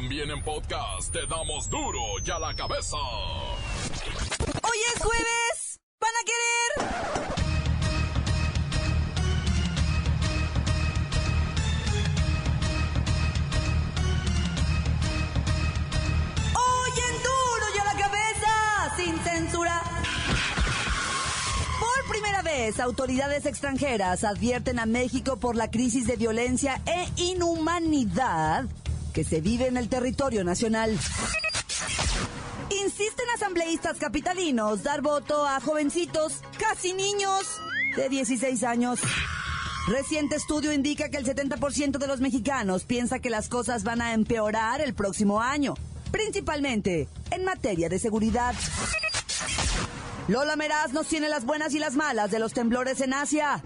También en podcast te damos duro y a la cabeza. Hoy es jueves. ¿Van a querer? Hoy en duro y a la cabeza. Sin censura. Por primera vez, autoridades extranjeras advierten a México por la crisis de violencia e inhumanidad que se vive en el territorio nacional. Insisten asambleístas capitalinos dar voto a jovencitos, casi niños, de 16 años. Reciente estudio indica que el 70% de los mexicanos piensa que las cosas van a empeorar el próximo año, principalmente en materia de seguridad. Lola Meraz nos tiene las buenas y las malas de los temblores en Asia.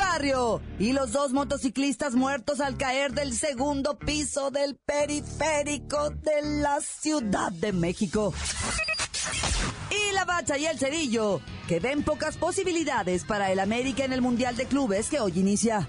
Barrio y los dos motociclistas muertos al caer del segundo piso del periférico de la Ciudad de México. Y la bacha y el cerillo, que ven pocas posibilidades para el América en el Mundial de Clubes que hoy inicia.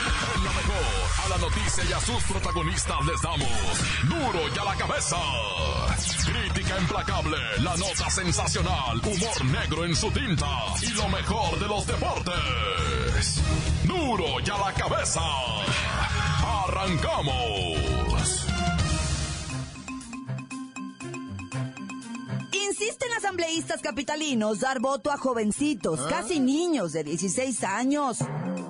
La noticia y a sus protagonistas les damos duro y a la cabeza. Crítica implacable, la nota sensacional, humor negro en su tinta y lo mejor de los deportes. Duro y a la cabeza. Arrancamos. Insisten asambleístas capitalinos dar voto a jovencitos, casi niños de 16 años.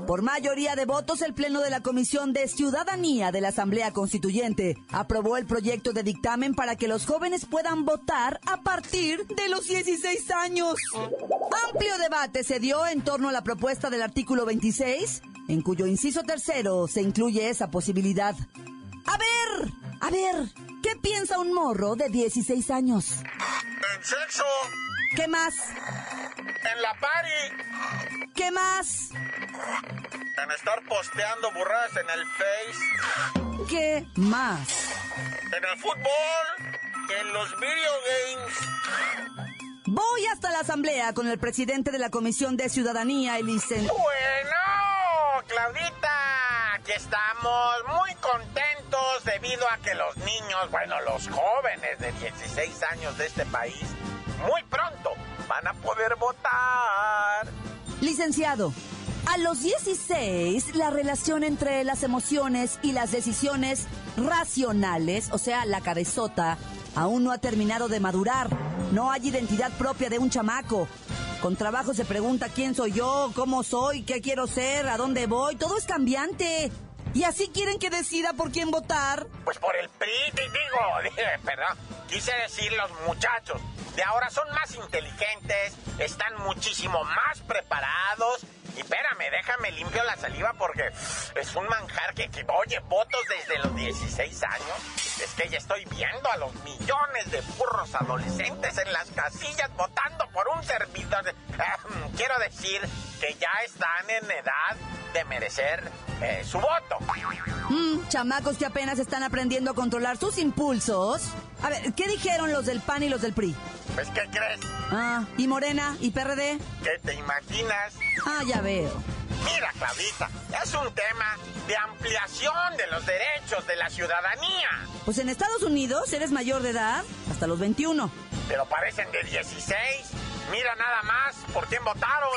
Por mayoría de votos, el Pleno de la Comisión de Ciudadanía de la Asamblea Constituyente aprobó el proyecto de dictamen para que los jóvenes puedan votar a partir de los 16 años. Amplio debate se dio en torno a la propuesta del artículo 26, en cuyo inciso tercero se incluye esa posibilidad. A ver, a ver, ¿qué piensa un morro de 16 años? En sexo, ¿Qué más? en la party, ¿Qué más? En estar posteando burradas en el Face, ¿Qué más? en el fútbol, en los video games. Voy hasta la asamblea con el presidente de la Comisión de Ciudadanía, el licen... Bueno, Claudita, aquí estamos muy contentos debido a que los niños, bueno, los jóvenes de 16 años de este país, muy pronto van a poder votar. Licenciado, a los 16 la relación entre las emociones y las decisiones racionales, o sea, la cabezota, aún no ha terminado de madurar. No hay identidad propia de un chamaco. Con trabajo se pregunta quién soy yo, cómo soy, qué quiero ser, a dónde voy. Todo es cambiante. ¿Y así quieren que decida por quién votar? Pues por el PRI, digo, perdón, quise decir los muchachos. De ahora son más inteligentes, están muchísimo más preparados. Y espérame, déjame limpio la saliva porque es un manjar que, que, oye, votos desde los 16 años. Es que ya estoy viendo a los millones de burros adolescentes en las casillas votando por un servidor. de- Quiero decir que ya están en edad de merecer eh, su voto. Mm, chamacos que apenas están aprendiendo a controlar sus impulsos. A ver, ¿qué dijeron los del PAN y los del PRI? Pues, ¿qué crees? Ah, ¿y Morena y PRD? ¿Qué te imaginas? Ah, ya veo. Mira, Claudita, es un tema de ampliación de los derechos de la ciudadanía. Pues en Estados Unidos eres mayor de edad hasta los 21. Pero parecen de 16. Mira nada más por quién votaron.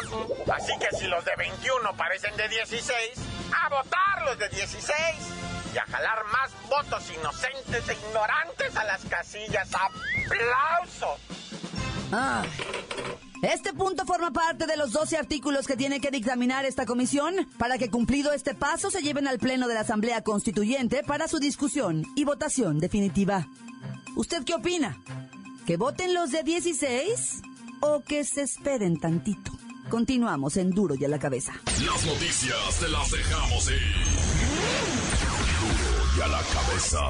Así que si los de 21 parecen de 16, a votar los de 16. Y a jalar más votos inocentes e ignorantes a las casillas. ¡Aplausos! Ah. Este punto forma parte de los 12 artículos que tiene que dictaminar esta comisión para que cumplido este paso se lleven al Pleno de la Asamblea Constituyente para su discusión y votación definitiva. ¿Usted qué opina? ¿Que voten los de 16 o que se esperen tantito? Continuamos en Duro y a la cabeza. Las noticias te las dejamos ir. La cabeza.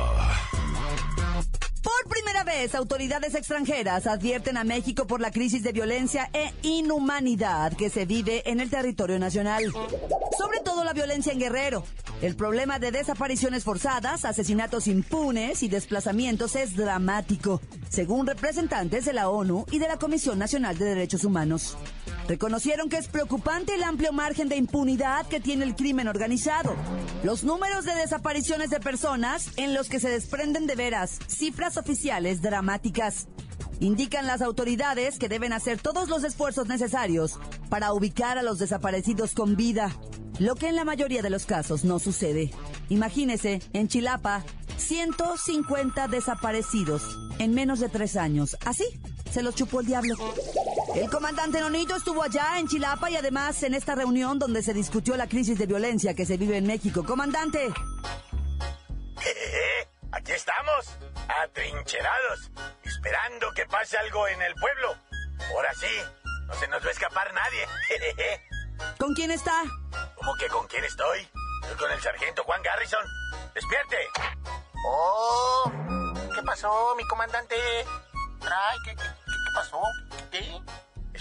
Por primera vez, autoridades extranjeras advierten a México por la crisis de violencia e inhumanidad que se vive en el territorio nacional. Sobre todo la violencia en Guerrero. El problema de desapariciones forzadas, asesinatos impunes y desplazamientos es dramático, según representantes de la ONU y de la Comisión Nacional de Derechos Humanos. Reconocieron que es preocupante el amplio margen de impunidad que tiene el crimen organizado. Los números de desapariciones de personas en los que se desprenden de veras cifras oficiales dramáticas. Indican las autoridades que deben hacer todos los esfuerzos necesarios para ubicar a los desaparecidos con vida, lo que en la mayoría de los casos no sucede. Imagínese, en Chilapa, 150 desaparecidos en menos de tres años. Así se los chupó el diablo. El comandante Nonito estuvo allá en Chilapa y además en esta reunión donde se discutió la crisis de violencia que se vive en México. Comandante. Aquí estamos, atrincherados, esperando que pase algo en el pueblo. Ahora sí, no se nos va a escapar nadie. ¿Con quién está? ¿Cómo que con quién estoy? Estoy con el sargento Juan Garrison. ¡Despierte! ¡Oh! ¿Qué pasó, mi comandante? Ay, ¿qué, qué, pasó? ¿Qué?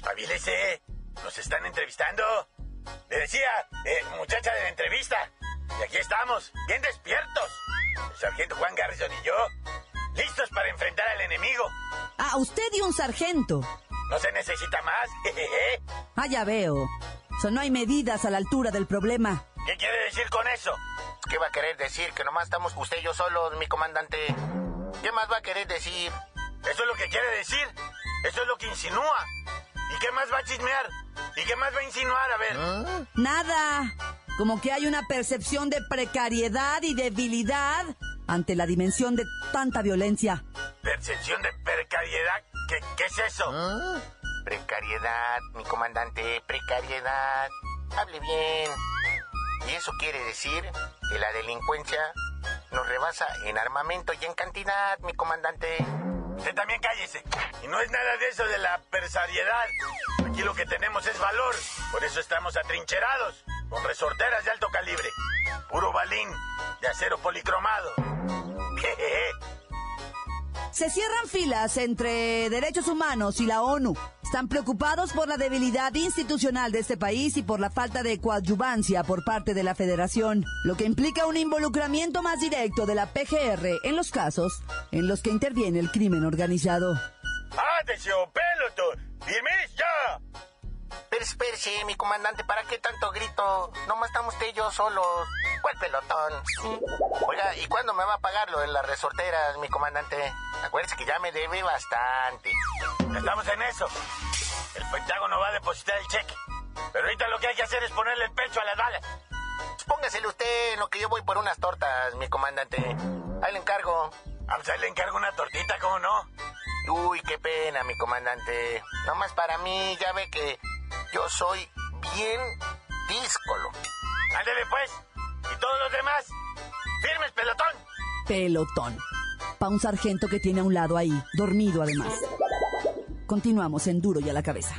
Espabilese. Nos están entrevistando. Le decía, eh, muchacha de la entrevista. Y aquí estamos, bien despiertos. El sargento Juan Garrison y yo, listos para enfrentar al enemigo. Ah, usted y un sargento. No se necesita más. ah, ya veo. So, no hay medidas a la altura del problema. ¿Qué quiere decir con eso? ¿Qué va a querer decir? Que nomás estamos usted y yo solos, mi comandante. ¿Qué más va a querer decir? Eso es lo que quiere decir. Eso es lo que insinúa. ¿Y qué más va a chismear? ¿Y qué más va a insinuar? A ver. Nada. Como que hay una percepción de precariedad y debilidad ante la dimensión de tanta violencia. ¿Percepción de precariedad? ¿Qué, qué es eso? Precariedad, mi comandante, precariedad. Hable bien. Y eso quiere decir que la delincuencia nos rebasa en armamento y en cantidad, mi comandante. Usted también cállese. Y no es nada de eso de la persariedad. Aquí lo que tenemos es valor. Por eso estamos atrincherados, con resorteras de alto calibre. Puro balín de acero policromado. Se cierran filas entre derechos humanos y la ONU. Están preocupados por la debilidad institucional de este país y por la falta de coadyuvancia por parte de la federación, lo que implica un involucramiento más directo de la PGR en los casos en los que interviene el crimen organizado. ¡Atención, peloto! ¡Firmes ya! Pero espérese, mi comandante, ¿para qué tanto grito? Nomás estamos usted y yo solos. ¿Cuál pelotón? Oiga, ¿y cuándo me va a pagar lo de las resorteras, mi comandante? Acuérdese que ya me debe bastante. Estamos en eso. El Pentágono va a depositar el cheque. Pero ahorita lo que hay que hacer es ponerle el pecho a las balas. Póngaselo usted en lo que yo voy por unas tortas, mi comandante. Ahí le encargo. Vamos, ahí le encargo una tortita, ¿cómo no? Uy, qué pena, mi comandante. Nomás para mí, ya ve que yo soy bien díscolo. Ándele pues. ¿Y todos los demás? ¡Firmes, pelotón! Pelotón. Pa' un sargento que tiene a un lado ahí, dormido además. Continuamos en Duro y a la cabeza.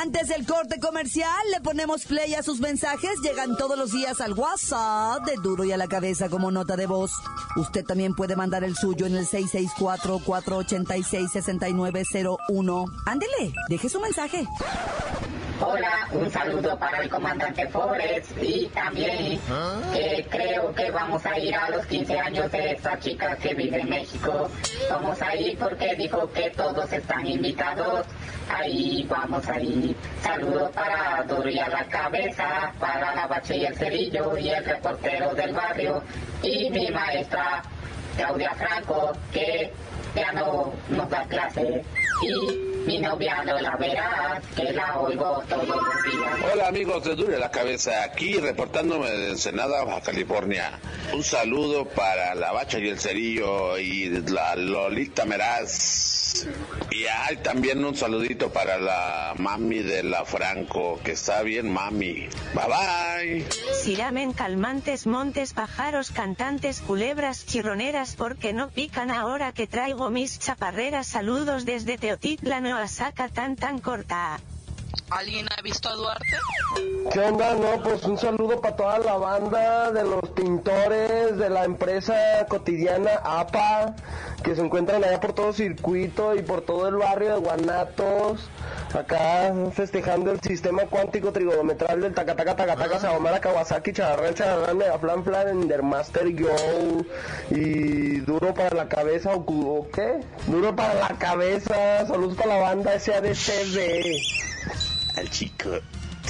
Antes del corte comercial, le ponemos play a sus mensajes. Llegan todos los días al WhatsApp de Duro y a la cabeza como nota de voz. Usted también puede mandar el suyo en el 664-486-6901. Ándele, deje su mensaje. Hola, un saludo para el comandante Forrest y también que creo que vamos a ir a los 15 años de esta chica que vive en México. Vamos a ir porque dijo que todos están invitados. Ahí vamos a ir. Saludos para Dori a la cabeza, para la el cerillo y el reportero del barrio y mi maestra Claudia Franco que ya no nos da clase y mi novia no la verá, que la oigo todos los días. Hola amigos de Dure la Cabeza, aquí reportándome de Ensenada, Baja California. Un saludo para la Bacha y el Cerillo y la Lolita Meraz. Y hay también un saludito para la mami de la Franco, que está bien mami. Bye bye. Siramen calmantes, montes, pájaros, cantantes, culebras, chirroneras, porque no pican ahora que traigo mis chaparreras. Saludos desde Teotitlán, Oaxaca, tan tan corta. ¿Alguien ha visto a Duarte? ¿Qué onda? No, pues un saludo para toda la banda de los pintores de la empresa cotidiana APA, que se encuentran allá por todo circuito y por todo el barrio de Guanatos, acá festejando el sistema cuántico trigonometral del Takataka Takataka Saomara Kawasaki Chadarran Chadarran Mega Flan Flan Endermaster Yo y duro para la cabeza o, o qué? Duro para la cabeza, saludos para la banda SADCB al chico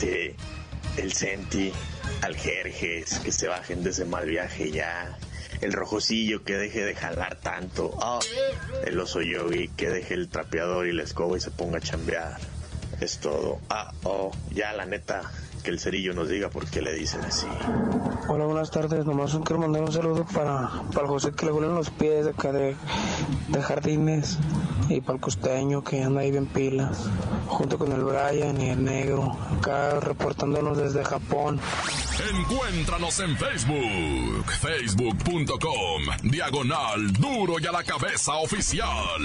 de el Senti, al Jerjes, que se bajen de ese mal viaje ya. El rojosillo que deje de jalar tanto. Oh, el oso yogi que deje el trapeador y la escoba y se ponga a chambear. Es todo. Ah, oh, ya la neta, que el cerillo nos diga por qué le dicen así. Hola, buenas tardes. Nomás quiero mandar un saludo para, para José que le huelen los pies acá de, de Jardines y para el costeño que anda ahí bien pilas, junto con el Brian y el negro, acá reportándonos desde Japón. Encuéntranos en Facebook, facebook.com, diagonal duro y a la cabeza oficial.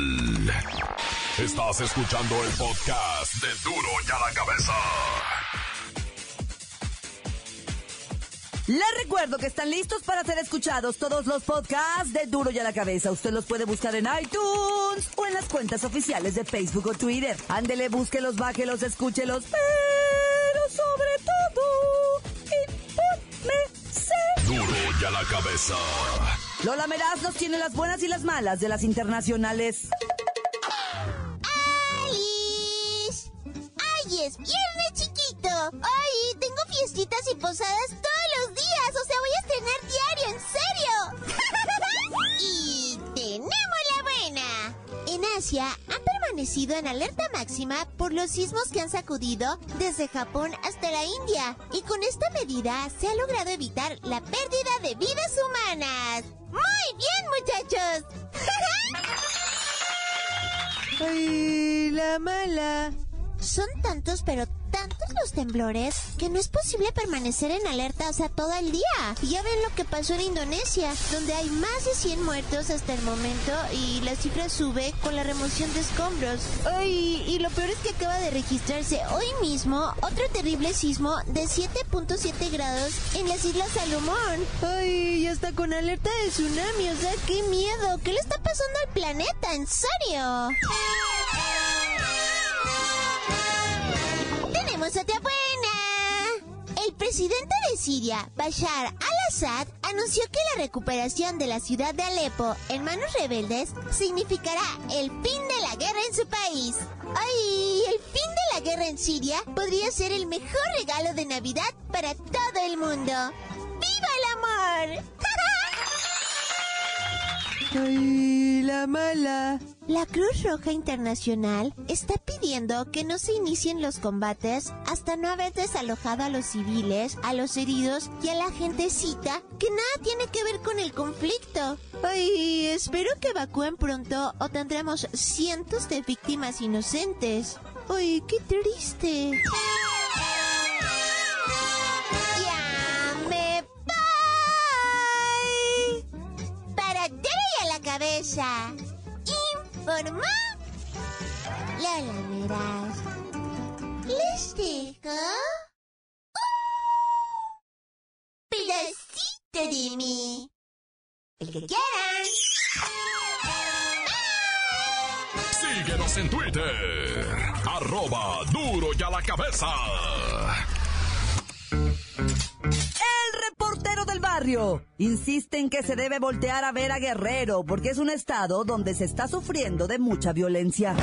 Estás escuchando el podcast de duro y a la cabeza. Les recuerdo que están listos para ser escuchados todos los podcasts de Duro y a la Cabeza. Usted los puede buscar en iTunes o en las cuentas oficiales de Facebook o Twitter. Ándele, búsquelos, bájelos, escúchelos, pero sobre todo, infórmese. Duro y a la cabeza. Lola Meraz nos tiene las buenas y las malas de las internacionales. ¡Alice! ¡Ay, es viernes, chiquito! ¡Ay, tengo fiestitas y posadas Han permanecido en alerta máxima por los sismos que han sacudido desde Japón hasta la India. Y con esta medida se ha logrado evitar la pérdida de vidas humanas. ¡Muy bien, muchachos! ¡Ay, la mala! Son tantos, pero los temblores que no es posible permanecer en alerta, sea, todo el día. Y ya ven lo que pasó en Indonesia, donde hay más de 100 muertos hasta el momento y la cifra sube con la remoción de escombros. Ay, y lo peor es que acaba de registrarse hoy mismo otro terrible sismo de 7.7 grados en las Islas Salomón. Ay, y hasta con alerta de tsunami, o sea, qué miedo. ¿Qué le está pasando al planeta? ¿En serio? Tenemos otra buena. El presidente de Siria, Bashar al-Assad, anunció que la recuperación de la ciudad de Alepo en manos rebeldes significará el fin de la guerra en su país. ¡Ay! El fin de la guerra en Siria podría ser el mejor regalo de Navidad para todo el mundo. ¡Viva el amor! ¡Ay, la mala! La Cruz Roja Internacional está pidiendo que no se inicien los combates hasta no haber desalojado a los civiles, a los heridos y a la gentecita que nada tiene que ver con el conflicto. Ay, espero que evacúen pronto o tendremos cientos de víctimas inocentes. Ay, qué triste. Cabeza. El reportero del barrio insiste en que se debe voltear a ver a Guerrero porque es un estado donde se está sufriendo de mucha violencia.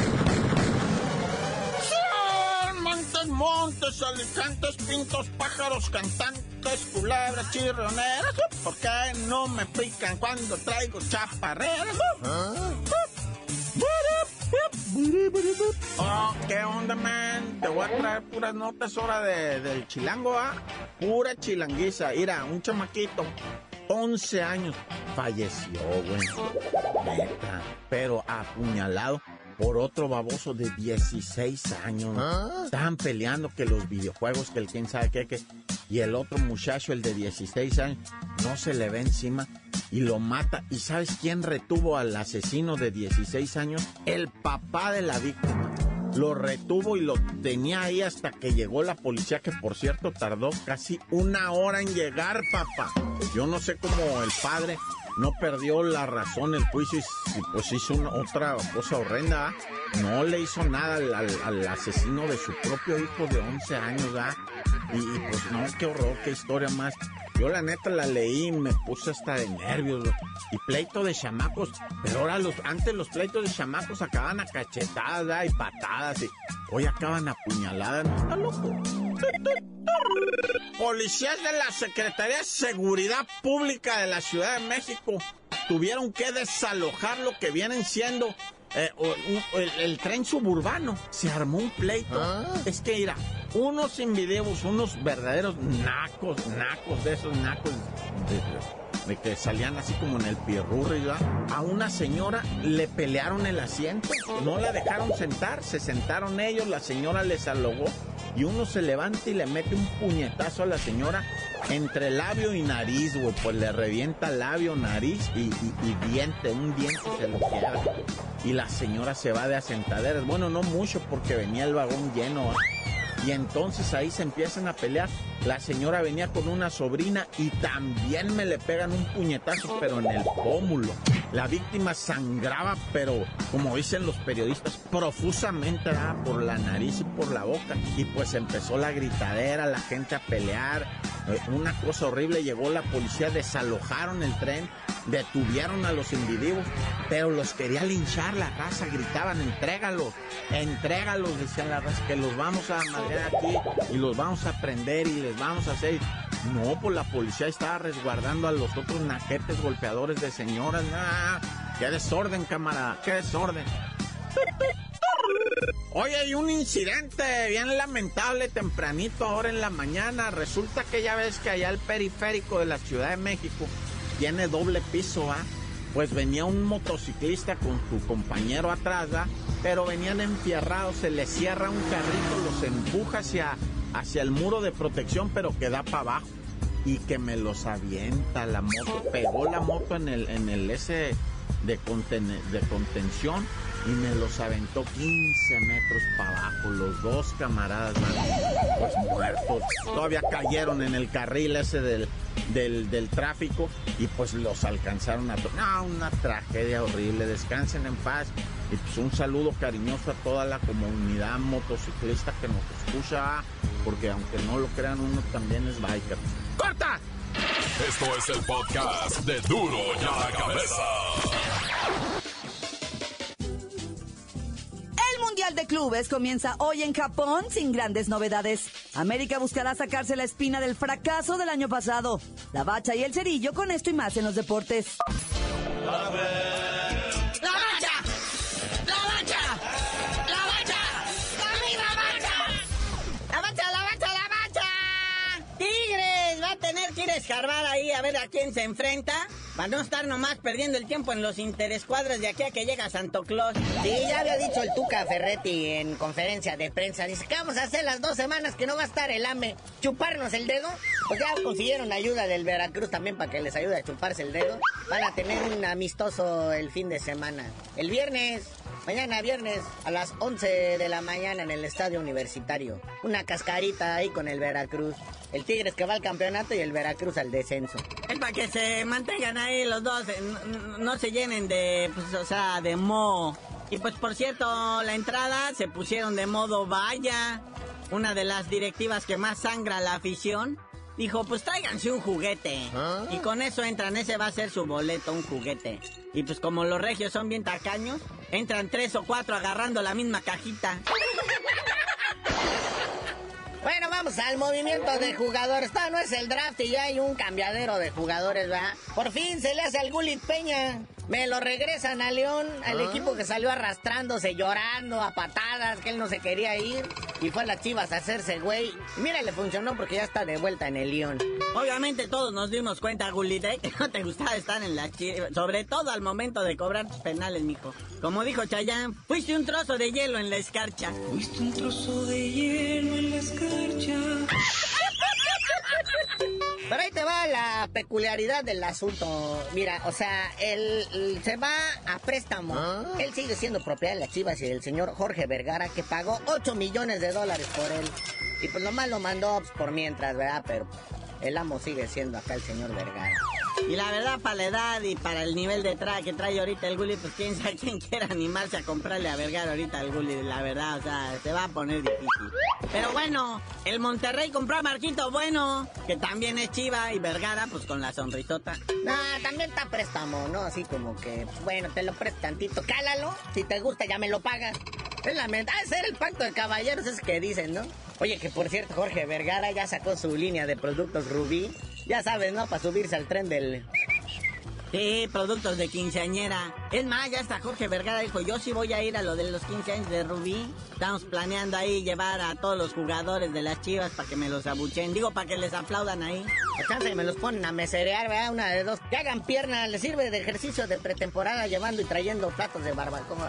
Montes, montes, alicantes, pintos, pájaros, cantantes, culebras, chirroneras. ¿Por qué no me pican cuando traigo chaparreras? Oh, ¿qué onda, man? Te voy a traer puras notas hora de, del chilango, ¿ah? Pura chilanguiza. Mira, un chamaquito, 11 años, falleció, güey. Neta, pero apuñalado por otro baboso de 16 años. Estaban peleando que los videojuegos, que el quién sabe qué, que... Y el otro muchacho, el de 16 años, no se le ve encima y lo mata. ¿Y sabes quién retuvo al asesino de 16 años? El papá de la víctima. lo retuvo y lo tenía ahí hasta que llegó la policía, que por cierto tardó casi una hora en llegar, papá. Yo no sé cómo el padre no perdió la razón el juicio y, pues hizo una, otra cosa horrenda. No le hizo nada al, asesino de su propio hijo de 11 años, ¿ah? Y, pues no, qué horror, qué historia más. Yo la neta la leí y me puse hasta de nervios. Y pleito de chamacos. Pero ahora los, antes los pleitos de chamacos acaban a cachetadas y patadas. Y hoy acaban a puñaladas. ¿No está loco? Policías de la Secretaría de Seguridad Pública de la Ciudad de México tuvieron que desalojar lo que vienen siendo eh, el, tren suburbano. Se armó un pleito. Ah. Es que, mira, unos invidios, unos verdaderos nacos, nacos de esos nacos de, que salían así como en el pierrurri, A una señora le pelearon el asiento, no la dejaron sentar, se sentaron ellos, la señora les alogó y uno se levanta y le mete un puñetazo a la señora entre labio y nariz, güey, pues le revienta labio, nariz y, diente, un diente se lo queda. Y la señora se va de asentaderas. Bueno, no mucho porque venía el vagón lleno. Y entonces ahí se empiezan a pelear. La señora venía con una sobrina y también me le pegan un puñetazo, pero en el pómulo. La víctima sangraba, pero como dicen los periodistas, profusamente por la nariz y por la boca. Y pues empezó la gritadera, la gente a pelear. Eh, una cosa horrible, llegó la policía, desalojaron el tren detuvieron a los individuos, pero los quería linchar la raza, gritaban, entrégalos, entrégalos, decían la raza, que los vamos a madrear aquí y los vamos a prender y les vamos a hacer. No, pues la policía estaba resguardando a los otros naquetes golpeadores de señoras. ¡Ah! ¡Qué desorden, camarada! ¡Qué desorden! Oye, hay un incidente bien lamentable tempranito ahora en la mañana. Resulta que ya ves que allá el periférico de la Ciudad de México tiene doble piso, ¿ah? Pues venía un motociclista con su compañero atrás, ¿ah? Pero venían enfierrados, se les cierra un carrito, los empuja hacia, hacia el muro de protección, pero queda para abajo. Y que me los avienta la moto, pegó la moto en el, en el de, de contención y me los aventó 15 metros para abajo. Los dos camaradas, pues muertos. Todavía cayeron en el carril ese del, del, tráfico y pues los alcanzaron a... No, una tragedia horrible. Descansen en paz. Y pues un saludo cariñoso a toda la comunidad motociclista que nos escucha, porque aunque no lo crean, uno también es biker. ¡Corta! Esto es el podcast de Duro ya la cabeza. De Clubes comienza hoy en Japón sin grandes novedades. América buscará sacarse la espina del fracaso del año pasado. La bacha y el cerillo con esto y más en los deportes. escarbar ahí a ver a quién se enfrenta. Para no estar nomás perdiendo el tiempo en los interescuadras de aquí a que llega Santo Claus. Sí, ya había dicho el Tuca Ferretti en conferencia de prensa. Dice, ¿qué vamos a hacer las dos semanas que no va a estar el AME? ¿Chuparnos el dedo? Pues ya consiguieron ayuda del Veracruz también para que les ayude a chuparse el dedo. Van a tener un amistoso el fin de semana. El viernes Mañana viernes a las 11 de la mañana en el estadio universitario. Una cascarita ahí con el Veracruz. El Tigres que va al campeonato y el Veracruz al descenso. Es para que se mantengan ahí los dos, eh, no, se llenen de, pues, o sea, de mo. Y pues por cierto, la entrada se pusieron de modo vaya. Una de las directivas que más sangra la afición dijo, pues tráiganse un juguete. ¿Ah? Y con eso entran, ese va a ser su boleto, un juguete. Y pues como los regios son bien tacaños, entran tres o cuatro agarrando la misma cajita. Bueno, vamos al movimiento de jugadores. Esta no es el draft y ya hay un cambiadero de jugadores, ¿verdad? Por fin se le hace al Gulit Peña. Me lo regresan a León, al ah. equipo que salió arrastrándose, llorando a patadas, que él no se quería ir. Y fue a las chivas a hacerse güey. mira, le funcionó porque ya está de vuelta en el León. Obviamente todos nos dimos cuenta, Gulite, que no te gustaba estar en la chivas. Sobre todo al momento de cobrar tus penales, mijo. Como dijo Chayán, fuiste un trozo de hielo en la escarcha. Fuiste un trozo de hielo en la escarcha. Pero ahí te va la peculiaridad del asunto. Mira, o sea, él, se va a préstamo. Él sigue siendo propiedad de las Chivas y del señor Jorge Vergara, que pagó 8 millones de dólares por él. Y pues nomás lo mandó pues, por mientras, ¿verdad? Pero el amo sigue siendo acá el señor Vergara. Y la verdad, para la edad y para el nivel de traje que trae ahorita el Gulli, pues quién sabe quién quiera animarse a comprarle a Vergara ahorita al Gulli, la verdad, o sea, se va a poner difícil. Pero bueno, el Monterrey compró a Marquito Bueno, que también es chiva, y Vergara, pues con la sonrisota. Nah, también está préstamo, ¿no? Así como que, bueno, te lo presto tantito, cálalo, si te gusta ya me lo pagas. Es la mente, ah, el pacto de caballeros es que dicen, ¿no? Oye, que por cierto, Jorge Vergara ya sacó su línea de productos Rubí. Ya sabes, ¿no? Para subirse al tren del Sí, productos de quinceañera. Es más, ya hasta Jorge Vergara dijo, yo sí voy a ir a lo de los 15 años de Rubí. Estamos planeando ahí llevar a todos los jugadores de las chivas para que me los abuchen. Digo, para que les aplaudan ahí. y me los ponen a meserear, ¿verdad? Una de dos. Que hagan pierna, les sirve de ejercicio de pretemporada llevando y trayendo platos de barbacoa.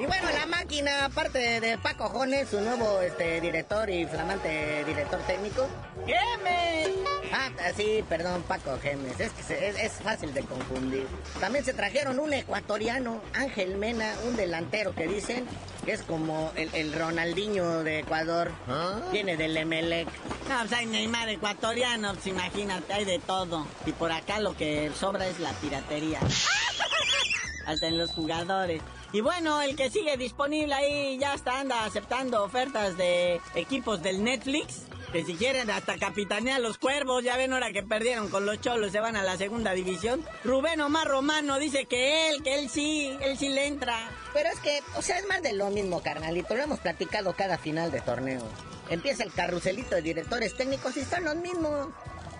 Y bueno, la máquina, aparte de Paco Jones, su nuevo este, director y flamante director técnico. ¡Gemes! Ah, sí, perdón, Paco. Es que es, fácil de confundir. También se trajeron un ecuatoriano, Ángel Mena, un delantero que dicen que es como el, Ronaldinho de Ecuador. ¿Ah? Viene del Emelec. No, pues hay Neymar ecuatoriano, pues imagínate, hay de todo. Y por acá lo que sobra es la piratería. Hasta en los jugadores. Y bueno, el que sigue disponible ahí ya está anda aceptando ofertas de equipos del Netflix. Que si quieren hasta capitanear los cuervos, ya ven ahora que perdieron con los cholos, se van a la segunda división. Rubén Omar Romano dice que él, que él sí, él sí le entra. Pero es que, o sea, es más de lo mismo, carnalito. Lo hemos platicado cada final de torneo. Empieza el carruselito de directores técnicos y son los mismos.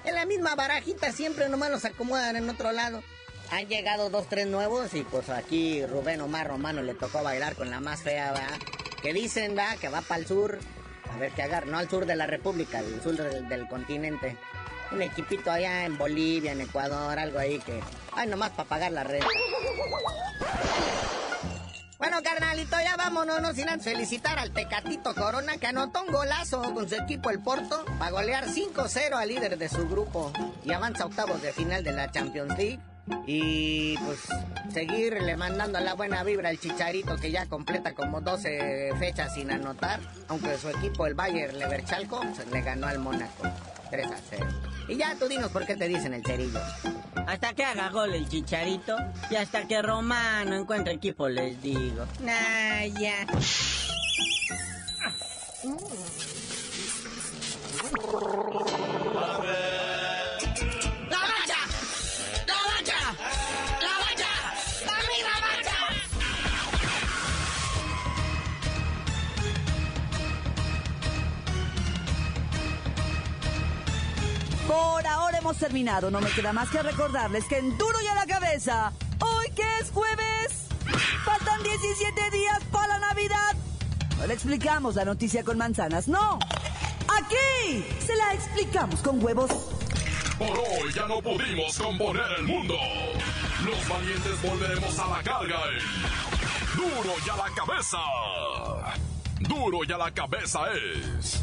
En la misma barajita siempre nomás los acomodan en otro lado. Han llegado dos, tres nuevos y pues aquí Rubén Omar Romano le tocó bailar con la más fea, ¿verdad? Que dicen, va, que va para el sur a ver qué agarra, no al sur de la República, al sur del, continente. Un equipito allá en Bolivia, en Ecuador, algo ahí que. Ay, nomás para pagar la red. Bueno, carnalito, ya vámonos, no sin antes felicitar al Tecatito Corona que anotó un golazo con su equipo el Porto para golear 5-0 al líder de su grupo y avanza octavos de final de la Champions League. Y pues seguirle mandando la buena vibra al Chicharito que ya completa como 12 fechas sin anotar, aunque su equipo el Bayern Leverchalco le ganó al Mónaco 3 a 0. Y ya tú dinos por qué te dicen el cerillo. Hasta que haga gol el Chicharito y hasta que Romano encuentre equipo les digo. Nah, ya. Hemos terminado. No me queda más que recordarles que en Duro y a la Cabeza, hoy que es jueves, faltan 17 días para la Navidad. No le explicamos la noticia con manzanas, no. Aquí se la explicamos con huevos. Por hoy ya no pudimos componer el mundo. Los valientes volveremos a la carga. Duro y a la cabeza. Duro y a la cabeza es